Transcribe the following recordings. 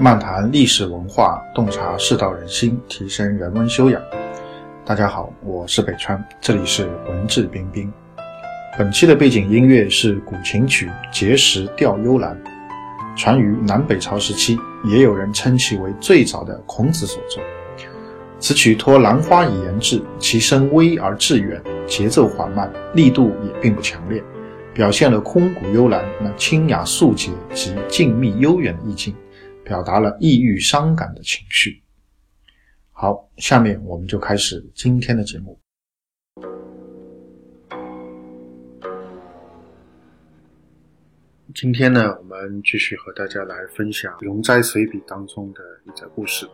漫谈历史文化，洞察世道人心，提升人文修养。大家好，我是北川，这里是文质彬彬。本期的背景音乐是古琴曲《碣石调幽兰》，传于南北朝时期，也有人称其为最早的孔子所作。此曲托兰花以言志，其声微而致远，节奏缓慢，力度也并不强烈，表现了空谷幽兰那清雅素洁及静谧悠远的意境，表达了抑郁伤感的情绪。好，下面我们就开始今天的节目。今天呢，我们继续和大家来分享《容斋随笔》当中的一则故事。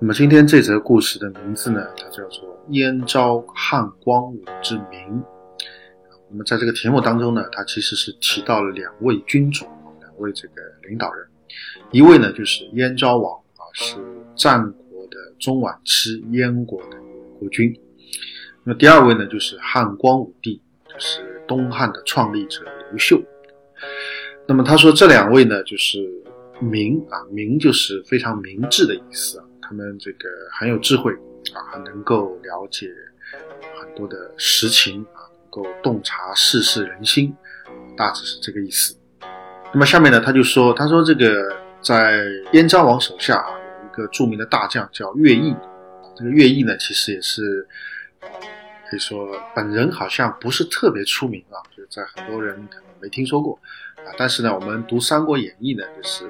那么今天这则故事的名字呢，它叫做《燕昭汉光武之名》。那么在这个题目当中呢，它其实是提到了两位君主，两位这个领导人。一位呢就是燕昭王啊，是战国的中晚期燕国的国君。那么第二位呢就是汉光武帝，就是东汉的创立者刘秀。那么他说这两位呢就是明啊，明就是非常明智的意思啊。他们这个很有智慧啊，能够了解很多的实情啊，能够洞察世事人心，大致是这个意思。那么下面呢，他就说，他说这个在燕昭王手下啊，有一个著名的大将叫乐毅。这个乐毅呢，其实也是可以说本人好像不是特别出名啊，就在很多人可能没听说过啊。但是呢，我们读《三国演义》呢，就是。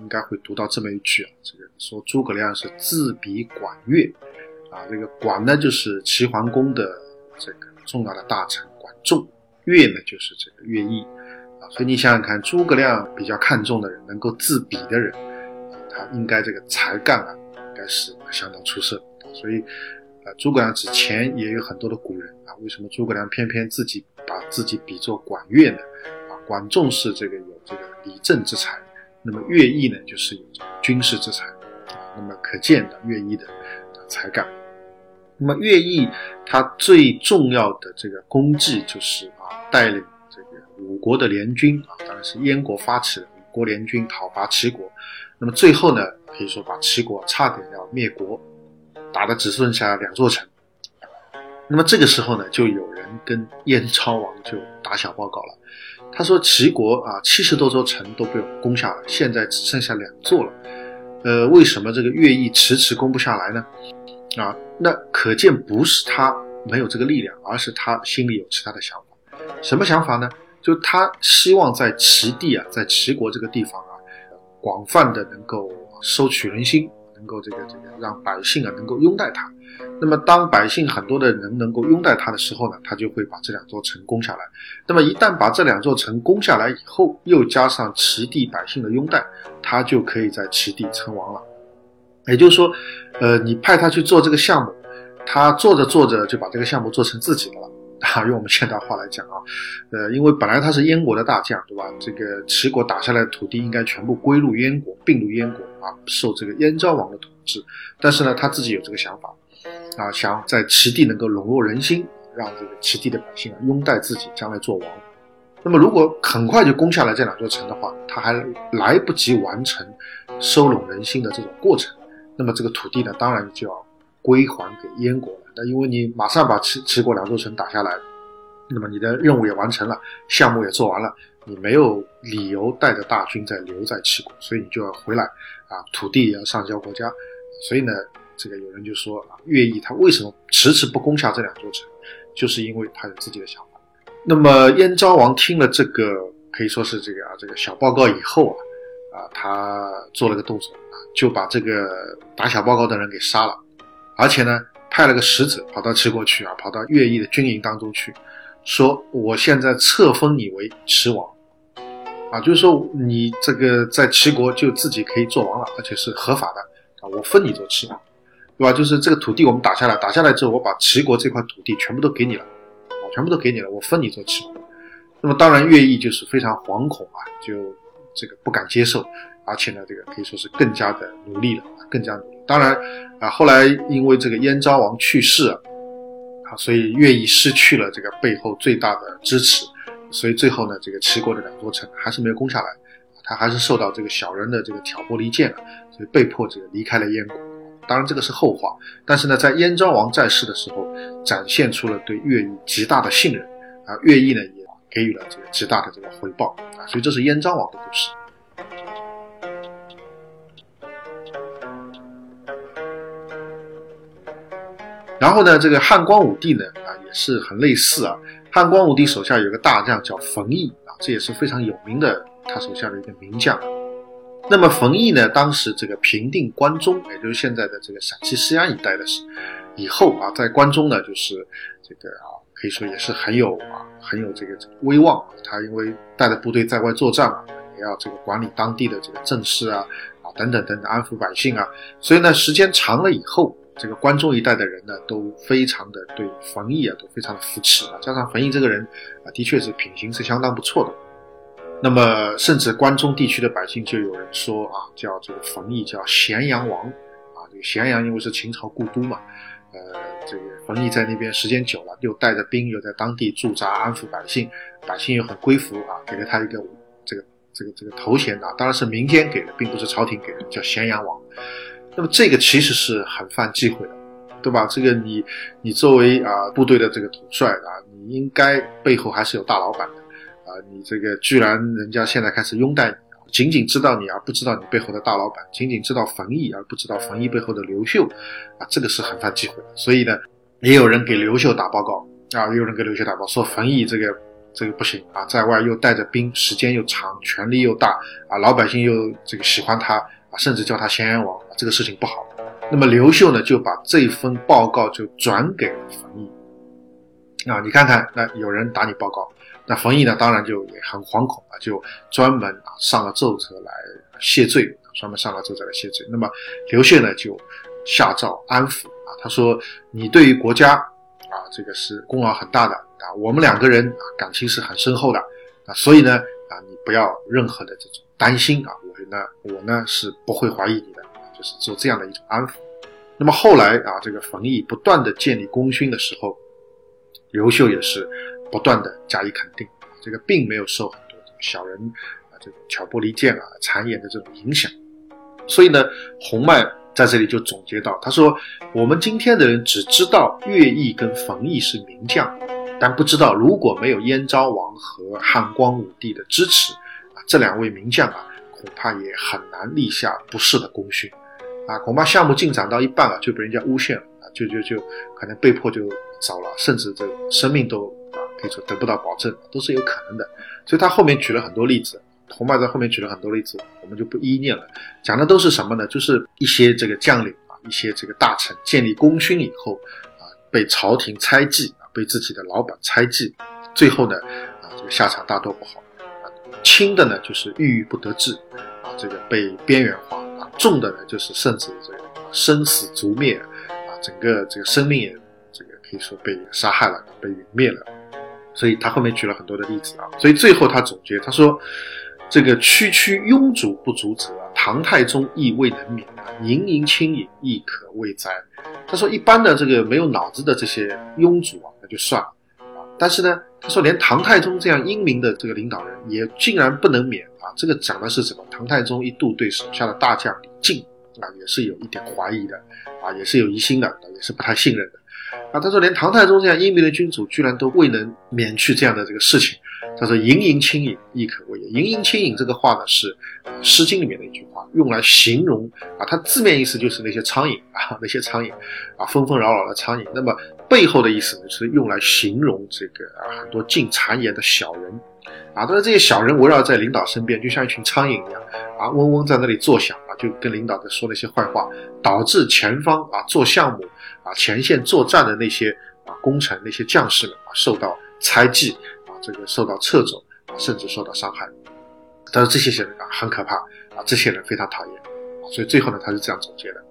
应该会读到这么一句啊，这个说诸葛亮是自比管乐，啊，这个管呢就是齐桓公的这个重要的大臣管仲，乐呢就是这个乐毅，所以你想想看，诸葛亮比较看重的人，能够自比的人，他应该这个才干啊，应该是相当出色，所以，啊，诸葛亮之前也有很多的古人啊，为什么诸葛亮偏偏自己把自己比作管乐呢？啊，管仲是这个有这个理政之才。那么乐毅呢，就是有这个军事之才，那么可见的乐毅的才干。那么乐毅他最重要的这个功绩就是啊，带领这个五国的联军啊，当然是燕国发起的五国联军讨伐齐国。那么最后呢，可以说把齐国差点要灭国，打的只剩下两座城。那么这个时候呢，就有人跟燕昭王就打小报告了。他说：“齐国啊，七十多座城都被我攻下了，现在只剩下两座了。呃，为什么这个乐毅迟迟攻不下来呢？啊，那可见不是他没有这个力量，而是他心里有其他的想法。什么想法呢？就他希望在齐地啊，在齐国这个地方啊，广泛的能够收取人心，能够这个这个让百姓啊能够拥戴他。”那么，当百姓很多的人能够拥戴他的时候呢，他就会把这两座城攻下来。那么，一旦把这两座城攻下来以后，又加上齐地百姓的拥戴，他就可以在齐地称王了。也就是说，呃，你派他去做这个项目，他做着做着就把这个项目做成自己的了啊。用我们现代话来讲啊，呃，因为本来他是燕国的大将，对吧？这个齐国打下来的土地应该全部归入燕国，并入燕国啊，受这个燕昭王的统治。但是呢，他自己有这个想法。啊，想在齐地能够笼络人心，让这个齐地的百姓啊拥戴自己，将来做王。那么，如果很快就攻下来这两座城的话，他还来不及完成收拢人心的这种过程，那么这个土地呢，当然就要归还给燕国了。那因为你马上把齐齐国两座城打下来，那么你的任务也完成了，项目也做完了，你没有理由带着大军再留在齐国，所以你就要回来啊，土地也要上交国家。所以呢。这个有人就说啊，乐毅他为什么迟迟不攻下这两座城，就是因为他有自己的想法。那么燕昭王听了这个可以说是这个啊这个小报告以后啊，啊他做了个动作啊，就把这个打小报告的人给杀了，而且呢派了个使者跑到齐国去啊，跑到乐毅的军营当中去，说我现在册封你为齐王，啊就是说你这个在齐国就自己可以做王了，而且是合法的啊，我封你做齐王。对吧？就是这个土地我们打下来，打下来之后，我把齐国这块土地全部都给你了，啊，全部都给你了，我分你做齐国。那么当然，乐毅就是非常惶恐啊，就这个不敢接受，而且呢，这个可以说是更加的努力了，更加努力。当然啊，后来因为这个燕昭王去世啊，所以乐毅失去了这个背后最大的支持，所以最后呢，这个齐国的两座城还是没有攻下来，他还是受到这个小人的这个挑拨离间啊，所以被迫这个离开了燕国。当然这个是后话，但是呢，在燕昭王在世的时候，展现出了对乐毅极大的信任啊，乐毅呢也给予了这个极大的这个回报啊，所以这是燕昭王的故事。然后呢，这个汉光武帝呢啊也是很类似啊，汉光武帝手下有个大将叫冯异啊，这也是非常有名的，他手下的一个名将。那么冯异呢，当时这个平定关中，也就是现在的这个陕西西安一带的时以后啊，在关中呢，就是这个啊，可以说也是很有啊，很有这个威望。他因为带着部队在外作战嘛，也要这个管理当地的这个政事啊，啊等等等等，安抚百姓啊。所以呢，时间长了以后，这个关中一带的人呢，都非常的对冯异啊，都非常的扶持啊。加上冯异这个人啊，的确是品行是相当不错的。那么，甚至关中地区的百姓就有人说啊，叫这个冯异叫咸阳王，啊，这个咸阳因为是秦朝故都嘛，呃，这个冯异在那边时间久了，又带着兵，又在当地驻扎安抚百姓，百姓又很归服啊，给了他一个这个这个这个头衔啊，当然是民间给的，并不是朝廷给的，叫咸阳王。那么这个其实是很犯忌讳的，对吧？这个你你作为啊部队的这个统帅啊，你应该背后还是有大老板的。啊，你这个居然人家现在开始拥戴你，仅仅知道你而不知道你背后的大老板，仅仅知道冯异而不知道冯异背后的刘秀，啊，这个是很犯忌讳的。所以呢，也有人给刘秀打报告啊，也有人给刘秀打报告说冯异这个这个不行啊，在外又带着兵，时间又长，权力又大啊，老百姓又这个喜欢他啊，甚至叫他咸阳王，这个事情不好。那么刘秀呢，就把这份报告就转给了冯异啊，你看看，那有人打你报告。那冯异呢，当然就也很惶恐啊，就专门啊上了奏折来谢罪，专门上了奏折来谢罪。那么刘秀呢，就下诏安抚啊，他说：“你对于国家啊，这个是功劳很大的啊，我们两个人啊感情是很深厚的啊，所以呢啊，你不要任何的这种担心啊，我呢我呢是不会怀疑你的，就是做这样的一种安抚。那么后来啊，这个冯异不断的建立功勋的时候，刘秀也是。”不断的加以肯定，这个并没有受很多小人啊这种挑拨离间啊谗言的这种影响，所以呢，洪迈在这里就总结到，他说：我们今天的人只知道乐毅跟冯异是名将，但不知道如果没有燕昭王和汉光武帝的支持啊，这两位名将啊，恐怕也很难立下不世的功勋啊，恐怕项目进展到一半啊，就被人家诬陷了啊，就就就可能被迫就走了，甚至这生命都啊。可以说得不到保证都是有可能的，所以他后面举了很多例子，洪迈在后面举了很多例子，我们就不一一念了。讲的都是什么呢？就是一些这个将领啊，一些这个大臣建立功勋以后啊，被朝廷猜忌啊，被自己的老板猜忌，最后呢啊，这个下场大多不好啊。轻的呢就是郁郁不得志啊，这个被边缘化；重的呢就是甚至这个生死族灭啊，整个这个生命也这个可以说被杀害了，被陨灭了。所以他后面举了很多的例子啊，所以最后他总结，他说：“这个区区庸主不足者，唐太宗亦未能免啊，盈盈轻盈亦可畏哉。”他说：“一般的这个没有脑子的这些庸主啊，那就算了，但是呢，他说连唐太宗这样英明的这个领导人也竟然不能免啊，这个讲的是什么？唐太宗一度对手下的大将李靖啊，也是有一点怀疑的啊，也是有疑心的，也是不太信任的。”啊，他说连唐太宗这样英明的君主，居然都未能免去这样的这个事情。他说“盈盈轻盈，亦可畏也”。盈盈轻盈这个话呢，是《诗经》里面的一句话，用来形容啊，它字面意思就是那些苍蝇啊，那些苍蝇啊，纷纷扰扰的苍蝇。那么背后的意思呢，是用来形容这个啊，很多进谗言的小人啊。但是这些小人围绕在领导身边，就像一群苍蝇一样啊，嗡嗡在那里作响啊，就跟领导在说那些坏话，导致前方啊做项目。啊，前线作战的那些啊功臣、那些将士们啊，受到猜忌，这个受到掣肘，甚至受到伤害。但是这些人啊很可怕啊，这些人非常讨厌，所以最后呢，他是这样总结的。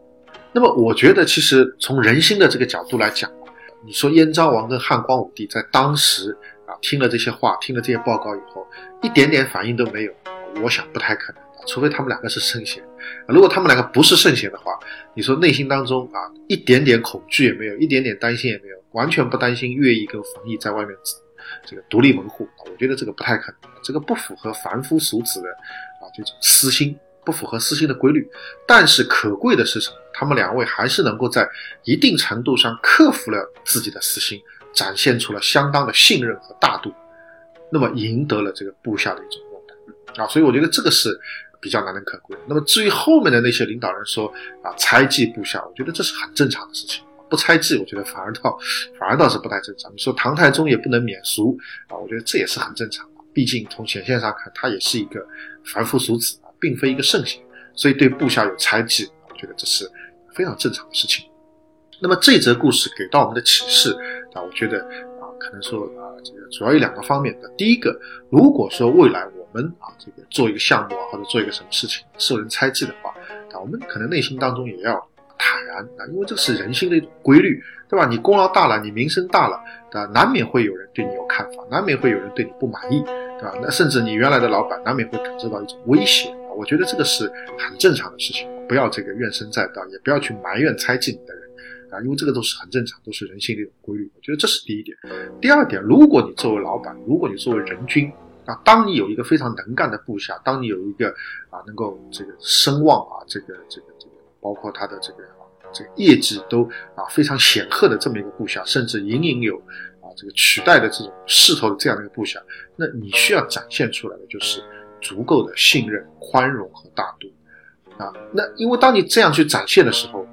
那么我觉得，其实从人心的这个角度来讲，你说燕昭王跟汉光武帝在当时啊听了这些话、听了这些报告以后，一点点反应都没有，我想不太可能。除非他们两个是圣贤，如果他们两个不是圣贤的话，你说内心当中啊一点点恐惧也没有，一点点担心也没有，完全不担心乐毅跟冯异在外面这个独立门户，我觉得这个不太可能，这个不符合凡夫俗子的啊这种私心，不符合私心的规律。但是可贵的是什么？他们两位还是能够在一定程度上克服了自己的私心，展现出了相当的信任和大度，那么赢得了这个部下的一种拥戴啊。所以我觉得这个是比较难能可贵。那么至于后面的那些领导人说啊猜忌部下，我觉得这是很正常的事情。不猜忌，我觉得反而倒反而倒是不太正常。你说唐太宗也不能免俗啊，我觉得这也是很正常。毕竟从显现上看，他也是一个凡夫俗子啊，并非一个圣贤，所以对部下有猜忌，我觉得这是非常正常的事情。那么这则故事给到我们的启示啊，我觉得啊，可能说啊，这个主要有两个方面的。第一个，如果说未来我们啊，这个做一个项目啊，或者做一个什么事情受人猜忌的话，啊，我们可能内心当中也要。然啊，因为这是人性的一种规律，对吧？你功劳大了，你名声大了，啊？难免会有人对你有看法，难免会有人对你不满意，对吧？那甚至你原来的老板难免会感受到一种威胁啊。我觉得这个是很正常的事情，不要这个怨声载道，也不要去埋怨猜忌你的人啊，因为这个都是很正常，都是人性的一种规律。我觉得这是第一点。第二点，如果你作为老板，如果你作为人君啊，当你有一个非常能干的部下，当你有一个啊能够这个声望啊，这个这个这个。包括他的这个这个业绩都啊非常显赫的这么一个部下，甚至隐隐有啊这个取代的这种势头的这样的一个部下，那你需要展现出来的就是足够的信任、宽容和大度啊。那因为当你这样去展现的时候，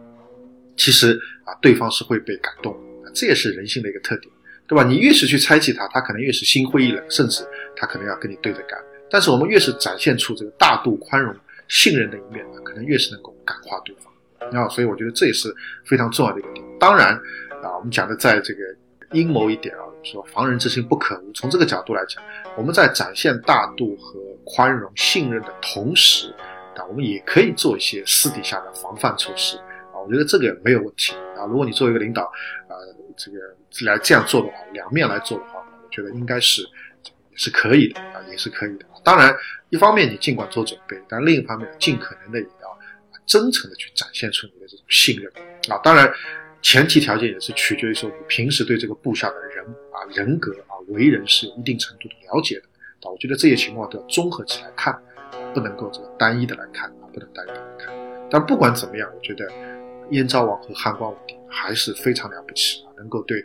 其实啊对方是会被感动，这也是人性的一个特点，对吧？你越是去猜忌他，他可能越是心灰意冷，甚至他可能要跟你对着干。但是我们越是展现出这个大度、宽容。信任的一面，可能越是能够感化对方，啊，所以我觉得这也是非常重要的一个点。当然，啊，我们讲的在这个阴谋一点啊，说防人之心不可无。从这个角度来讲，我们在展现大度和宽容、信任的同时，啊，我们也可以做一些私底下的防范措施，啊，我觉得这个没有问题。啊，如果你作为一个领导，啊，这个来这样做的话，两面来做的话，我觉得应该是也是可以的，啊，也是可以的。当然，一方面你尽管做准备，但另一方面尽可能的也要真诚的去展现出你的这种信任啊。当然，前提条件也是取决于说你平时对这个部下的人啊、人格啊、为人是有一定程度的了解的啊。我觉得这些情况都要综合起来看，不能够这个单一的来看啊，不能单一的来看。但不管怎么样，我觉得燕昭王和汉光武帝还是非常了不起，能够对。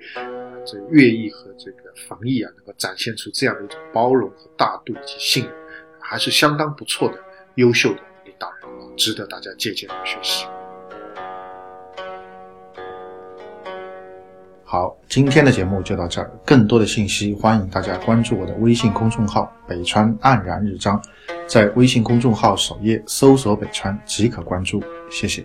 这乐毅和这个防疫啊，能够展现出这样的一种包容和大度以及信任，还是相当不错的、优秀的领导人，值得大家借鉴和学习。好，今天的节目就到这儿，更多的信息欢迎大家关注我的微信公众号“北川黯然日章”，在微信公众号首页搜索“北川”即可关注。谢谢。